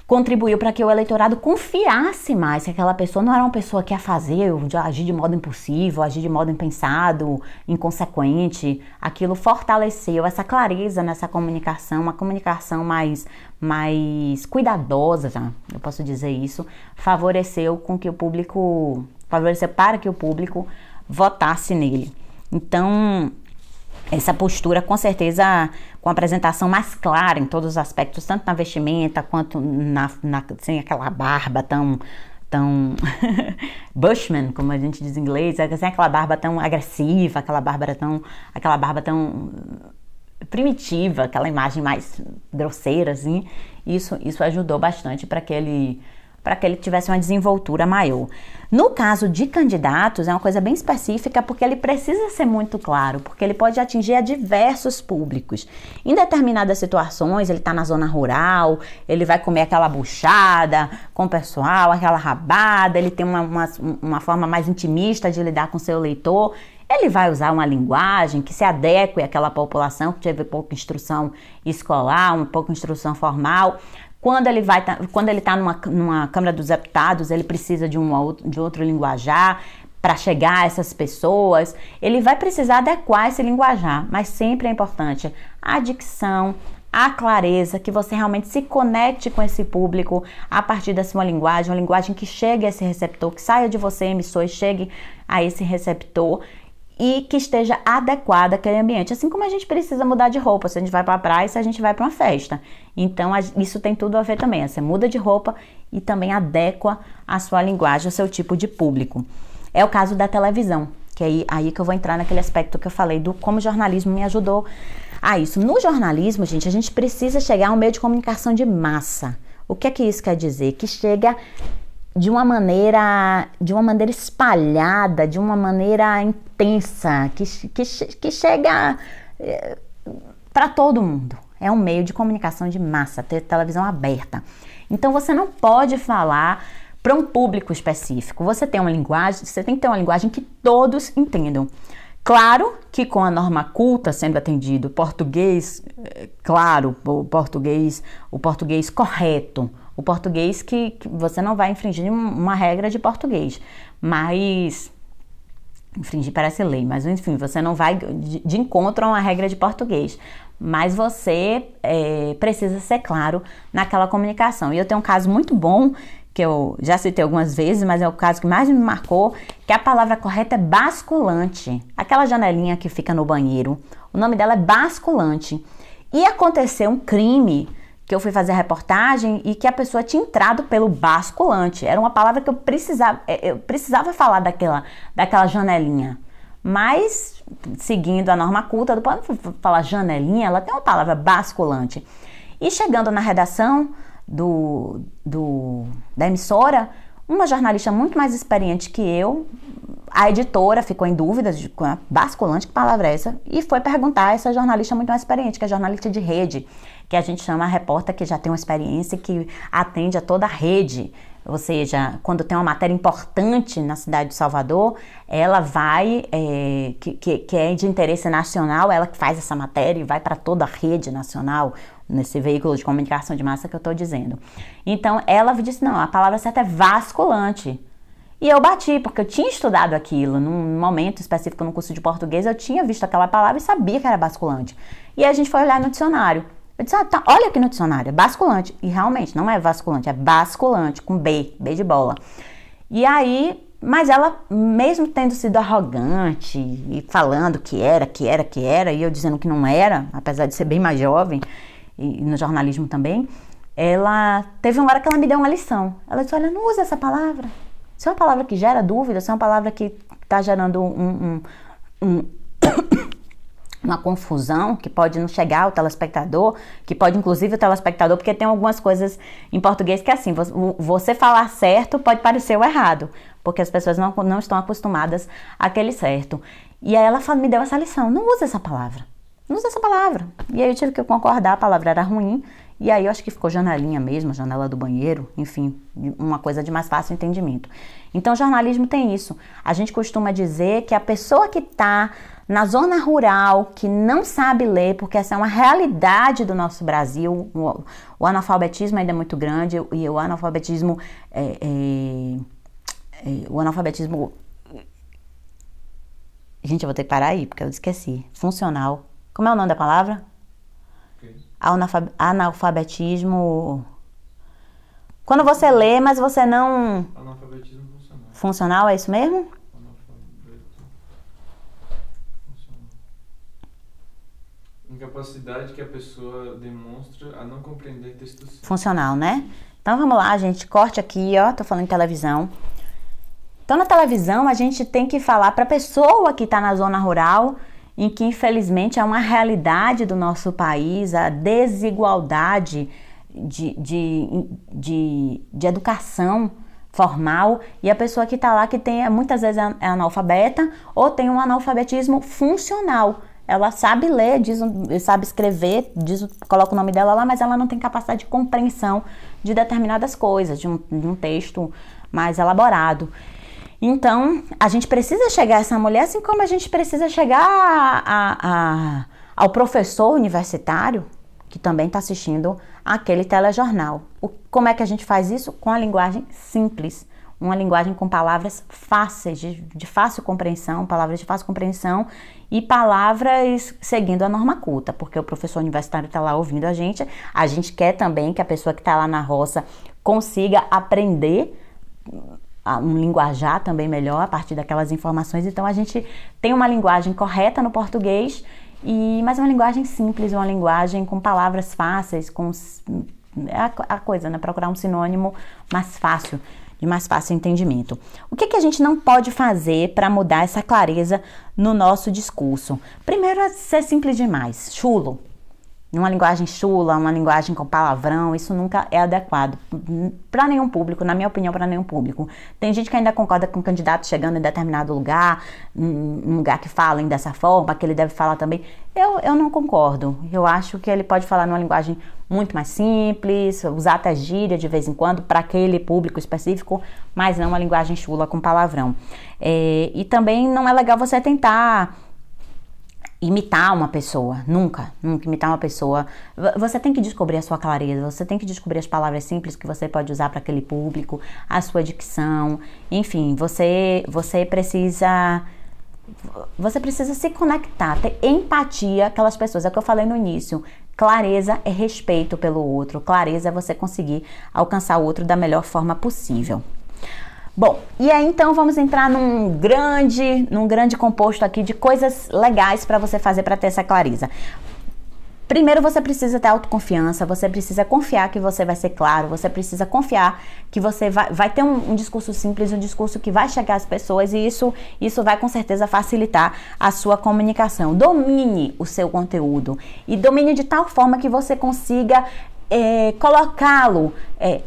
contribuiu para que o eleitorado confiasse mais que aquela pessoa não era uma pessoa que ia fazer, agir de modo impulsivo, agir de modo impensado, inconsequente. Aquilo fortaleceu essa clareza nessa comunicação, uma comunicação mais, mais cuidadosa, eu posso dizer isso, favoreceu com que o público, favoreceu para que o público votasse nele. Então, essa postura, com certeza, com apresentação mais clara em todos os aspectos, tanto na vestimenta quanto na, na sem aquela barba tão tão Bushman, como a gente diz em inglês, sem aquela barba tão agressiva, aquela barba tão aquela barba tão primitiva, aquela imagem mais grosseira assim. Isso isso ajudou bastante para que ele para que ele tivesse uma desenvoltura maior. No caso de candidatos, é uma coisa bem específica porque ele precisa ser muito claro, porque ele pode atingir a diversos públicos. Em determinadas situações, ele está na zona rural, ele vai comer aquela buchada com o pessoal, aquela rabada, ele tem uma, uma, uma forma mais intimista de lidar com seu leitor. Ele vai usar uma linguagem que se adeque àquela população que teve pouca instrução escolar, uma pouca instrução formal. Quando ele vai, tá, quando ele está numa, numa Câmara dos Deputados, ele precisa de, um, de outro linguajar para chegar a essas pessoas. Ele vai precisar adequar esse linguajar, mas sempre é importante a dicção, a clareza, que você realmente se conecte com esse público a partir da sua linguagem, uma linguagem que chegue a esse receptor, que saia de você, emissor, e chegue a esse receptor e que esteja adequada àquele ambiente. Assim como a gente precisa mudar de roupa, se a gente vai para a praia, se a gente vai para uma festa. Então, isso tem tudo a ver também. Você muda de roupa e também adequa a sua linguagem, ao seu tipo de público. É o caso da televisão, que é aí, aí que eu vou entrar naquele aspecto que eu falei do como o jornalismo me ajudou a isso. No jornalismo, gente, a gente precisa chegar a um meio de comunicação de massa. O que é que isso quer dizer? Que chega de uma maneira de uma maneira espalhada, de uma maneira intensa, que, que, que chega eh, para todo mundo. É um meio de comunicação de massa, ter televisão aberta. Então você não pode falar para um público específico. Você tem uma linguagem, você tem que ter uma linguagem que todos entendam. Claro que com a norma culta sendo atendido, português, eh, claro, o português, o português correto, o português que, que você não vai infringir uma regra de português, mas infringir parece lei, mas enfim, você não vai de, de encontro a uma regra de português, mas você é, precisa ser claro naquela comunicação. E eu tenho um caso muito bom que eu já citei algumas vezes, mas é o caso que mais me marcou, que a palavra correta é basculante. Aquela janelinha que fica no banheiro, o nome dela é basculante. E aconteceu um crime que eu fui fazer a reportagem e que a pessoa tinha entrado pelo basculante. Era uma palavra que eu precisava, é, eu precisava falar daquela, daquela janelinha. Mas, seguindo a norma culta, do pode falar janelinha, ela tem uma palavra basculante. E chegando na redação, do, do, da emissora, uma jornalista muito mais experiente que eu, a editora ficou em dúvida de basculante, que palavra é essa, e foi perguntar a essa jornalista muito mais experiente, que é jornalista de rede, que a gente chama a repórter que já tem uma experiência que atende a toda a rede. Ou seja, quando tem uma matéria importante na cidade de Salvador, ela vai, é, que, que, é de interesse nacional, ela que faz essa matéria e vai para toda a rede nacional nesse veículo de comunicação de massa que eu estou dizendo. Então ela disse: não, a palavra certa é vasculante. E eu bati, porque eu tinha estudado aquilo. Num momento específico no curso de português, eu tinha visto aquela palavra e sabia que era basculante. E a gente foi olhar no dicionário. Eu disse: ah, tá, olha aqui no dicionário, é basculante. E realmente não é vasculante, é basculante, com B, B de bola. E aí, mas ela, mesmo tendo sido arrogante e falando que era, que era, que era, e eu dizendo que não era, apesar de ser bem mais jovem, e no jornalismo também, ela teve uma hora que ela me deu uma lição. Ela disse: Olha, não usa essa palavra. Isso é uma palavra que gera dúvida, isso é uma palavra que está gerando um, um, um uma confusão que pode não chegar ao telespectador, que pode inclusive o telespectador, porque tem algumas coisas em português que é assim, você falar certo pode parecer o errado, porque as pessoas não, não estão acostumadas àquele certo. E aí ela me deu essa lição, não usa essa palavra não usa essa palavra. E aí eu tive que concordar, a palavra era ruim. E aí eu acho que ficou janelinha mesmo, janela do banheiro, enfim, uma coisa de mais fácil entendimento. Então, jornalismo tem isso. A gente costuma dizer que a pessoa que está na zona rural, que não sabe ler, porque essa é uma realidade do nosso Brasil, o, o analfabetismo ainda é muito grande e o analfabetismo é, é, é, o analfabetismo Gente, eu vou ter que parar aí, porque eu esqueci. Funcional como é o nome da palavra? Analfabetismo. Quando você lê, mas você não.
Analfabetismo funcional.
Funcional, é isso mesmo?
Incapacidade que a pessoa demonstra a não compreender textos.
Funcional, né? Então vamos lá, gente. Corte aqui, ó. Tô falando de televisão. Então na televisão a gente tem que falar para a pessoa que está na zona rural em que infelizmente é uma realidade do nosso país a desigualdade de, de, de, de educação formal e a pessoa que está lá que tem muitas vezes é analfabeta ou tem um analfabetismo funcional. Ela sabe ler, diz, sabe escrever, diz, coloca o nome dela lá, mas ela não tem capacidade de compreensão de determinadas coisas, de um, de um texto mais elaborado. Então, a gente precisa chegar a essa mulher, assim como a gente precisa chegar a, a, a, ao professor universitário que também está assistindo aquele telejornal. O, como é que a gente faz isso? Com a linguagem simples, uma linguagem com palavras fáceis, de, de fácil compreensão, palavras de fácil compreensão e palavras seguindo a norma culta, porque o professor universitário está lá ouvindo a gente. A gente quer também que a pessoa que está lá na roça consiga aprender um linguajar também melhor a partir daquelas informações. Então a gente tem uma linguagem correta no português, e mas uma linguagem simples, uma linguagem com palavras fáceis, com é a, a coisa, né? Procurar um sinônimo mais fácil, de mais fácil entendimento. O que, que a gente não pode fazer para mudar essa clareza no nosso discurso? Primeiro é ser simples demais, chulo. Uma linguagem chula, uma linguagem com palavrão, isso nunca é adequado para nenhum público, na minha opinião, para nenhum público. Tem gente que ainda concorda com o candidato chegando em determinado lugar, um lugar que falem dessa forma, que ele deve falar também. Eu, eu não concordo. Eu acho que ele pode falar numa linguagem muito mais simples, usar até gíria de vez em quando para aquele público específico, mas não uma linguagem chula com palavrão. É, e também não é legal você tentar imitar uma pessoa, nunca, nunca imitar uma pessoa. Você tem que descobrir a sua clareza, você tem que descobrir as palavras simples que você pode usar para aquele público, a sua dicção, enfim, você você precisa você precisa se conectar, ter empatia aquelas pessoas, é o que eu falei no início. Clareza é respeito pelo outro, clareza é você conseguir alcançar o outro da melhor forma possível. Bom, e aí então vamos entrar num grande, num grande composto aqui de coisas legais para você fazer para ter essa clareza. Primeiro você precisa ter autoconfiança, você precisa confiar que você vai ser claro, você precisa confiar que você vai, vai ter um, um, discurso simples, um discurso que vai chegar às pessoas e isso, isso vai com certeza facilitar a sua comunicação. Domine o seu conteúdo e domine de tal forma que você consiga é, colocá-lo. É,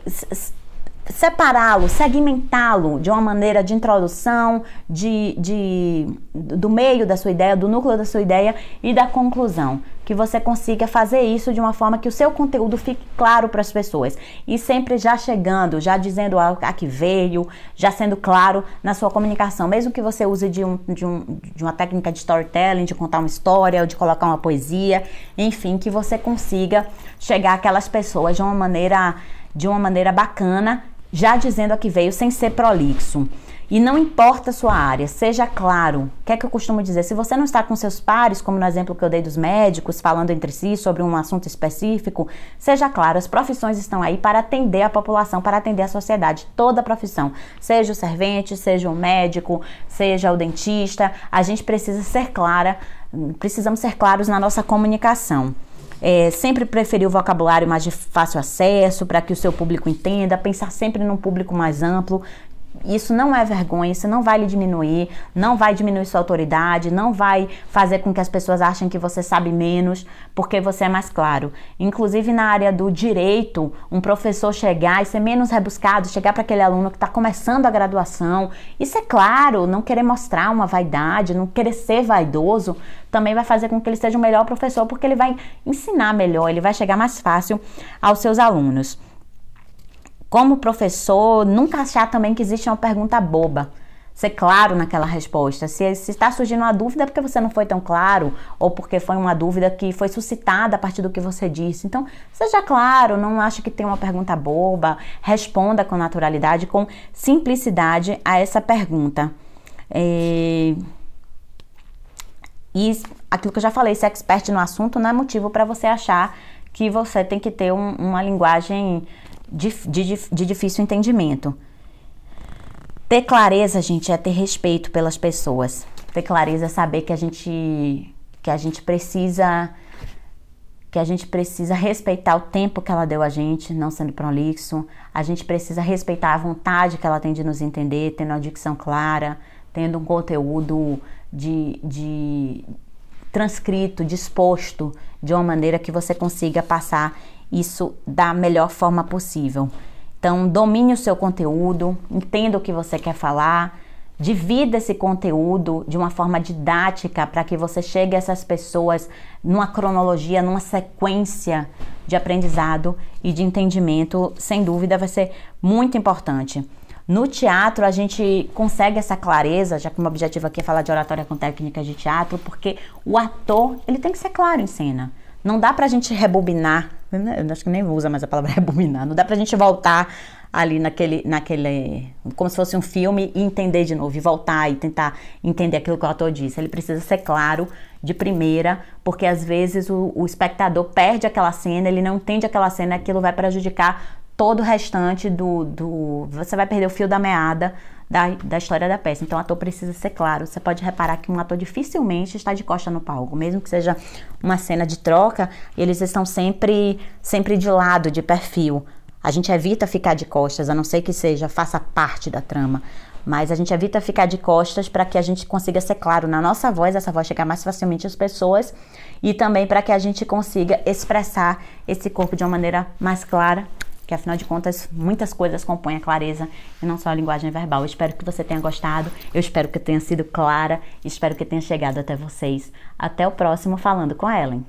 separá-lo, segmentá-lo de uma maneira de introdução, de, de, do meio da sua ideia, do núcleo da sua ideia e da conclusão. Que você consiga fazer isso de uma forma que o seu conteúdo fique claro para as pessoas. E sempre já chegando, já dizendo a, que veio, já sendo claro na sua comunicação. Mesmo que você use de, um, de, um, de uma técnica de storytelling, de contar uma história, ou de colocar uma poesia, enfim, que você consiga chegar àquelas pessoas de uma maneira, de uma maneira bacana já dizendo a que veio sem ser prolixo. E não importa a sua área, seja claro. O que é que eu costumo dizer? Se você não está com seus pares, como no exemplo que eu dei dos médicos, falando entre si sobre um assunto específico, seja claro, as profissões estão aí para atender a população, para atender a sociedade, toda a profissão. Seja o servente, seja o médico, seja o dentista, a gente precisa ser clara, precisamos ser claros na nossa comunicação. É, sempre preferir o vocabulário mais de fácil acesso para que o seu público entenda, pensar sempre num público mais amplo, isso não é vergonha, isso não vai lhe diminuir, não vai diminuir sua autoridade, não vai fazer com que as pessoas achem que você sabe menos, porque você é mais claro. Inclusive na área do direito, um professor chegar e ser menos rebuscado, chegar para aquele aluno que está começando a graduação, isso é claro, não querer mostrar uma vaidade, não querer ser vaidoso, também vai fazer com que ele seja um melhor professor, porque ele vai ensinar melhor, ele vai chegar mais fácil aos seus alunos como professor, nunca achar também que existe uma pergunta boba. Ser claro naquela resposta. Se, está surgindo uma dúvida é porque você não foi tão claro, ou porque foi uma dúvida que foi suscitada a partir do que você disse. Então, seja claro, não ache que tem uma pergunta boba, responda com naturalidade, com simplicidade a essa pergunta. É... E aquilo que eu já falei, ser expert no assunto não é motivo para você achar que você tem que ter um, uma linguagem de, de, de difícil entendimento. Ter clareza, gente, é ter respeito pelas pessoas. Ter clareza é saber que a gente que a gente precisa que a gente precisa respeitar o tempo que ela deu a gente, não sendo prolixo. A gente precisa respeitar a vontade que ela tem de nos entender, tendo uma dicção clara, tendo um conteúdo de, de transcrito, disposto de uma maneira que você consiga passar isso da melhor forma possível. Então, domine o seu conteúdo, entenda o que você quer falar, divida esse conteúdo de uma forma didática para que você chegue a essas pessoas numa cronologia, numa sequência de aprendizado e de entendimento, sem dúvida vai ser muito importante. No teatro, a gente consegue essa clareza, já que o meu objetivo aqui é falar de oratória com técnicas de teatro, porque o ator, ele tem que ser claro em cena. Não dá pra gente rebobinar, eu acho que nem usa mais a palavra rebobinar, não dá pra gente voltar ali naquele, naquele, como se fosse um filme e entender de novo, e voltar e tentar entender aquilo que o ator disse. Ele precisa ser claro de primeira, porque às vezes o, o espectador perde aquela cena, ele não entende aquela cena, aquilo vai prejudicar todo o restante do, do. Você vai perder o fio da meada da, da história da peça. Então, o ator precisa ser claro. Você pode reparar que um ator dificilmente está de costa no palco, mesmo que seja uma cena de troca, eles estão sempre, sempre de lado, de perfil. A gente evita ficar de costas, a não ser que seja, faça parte da trama. mas a gente evita ficar de costas para que a gente consiga ser claro na nossa voz, essa voz chegar mais facilmente às pessoas e também para que a gente consiga expressar esse corpo de uma maneira mais clara, que afinal de contas muitas coisas compõem a clareza e não só a linguagem verbal. Eu espero que você tenha gostado, eu espero que tenha sido clara, espero que tenha chegado até vocês. Até o próximo Falando com a Ellen.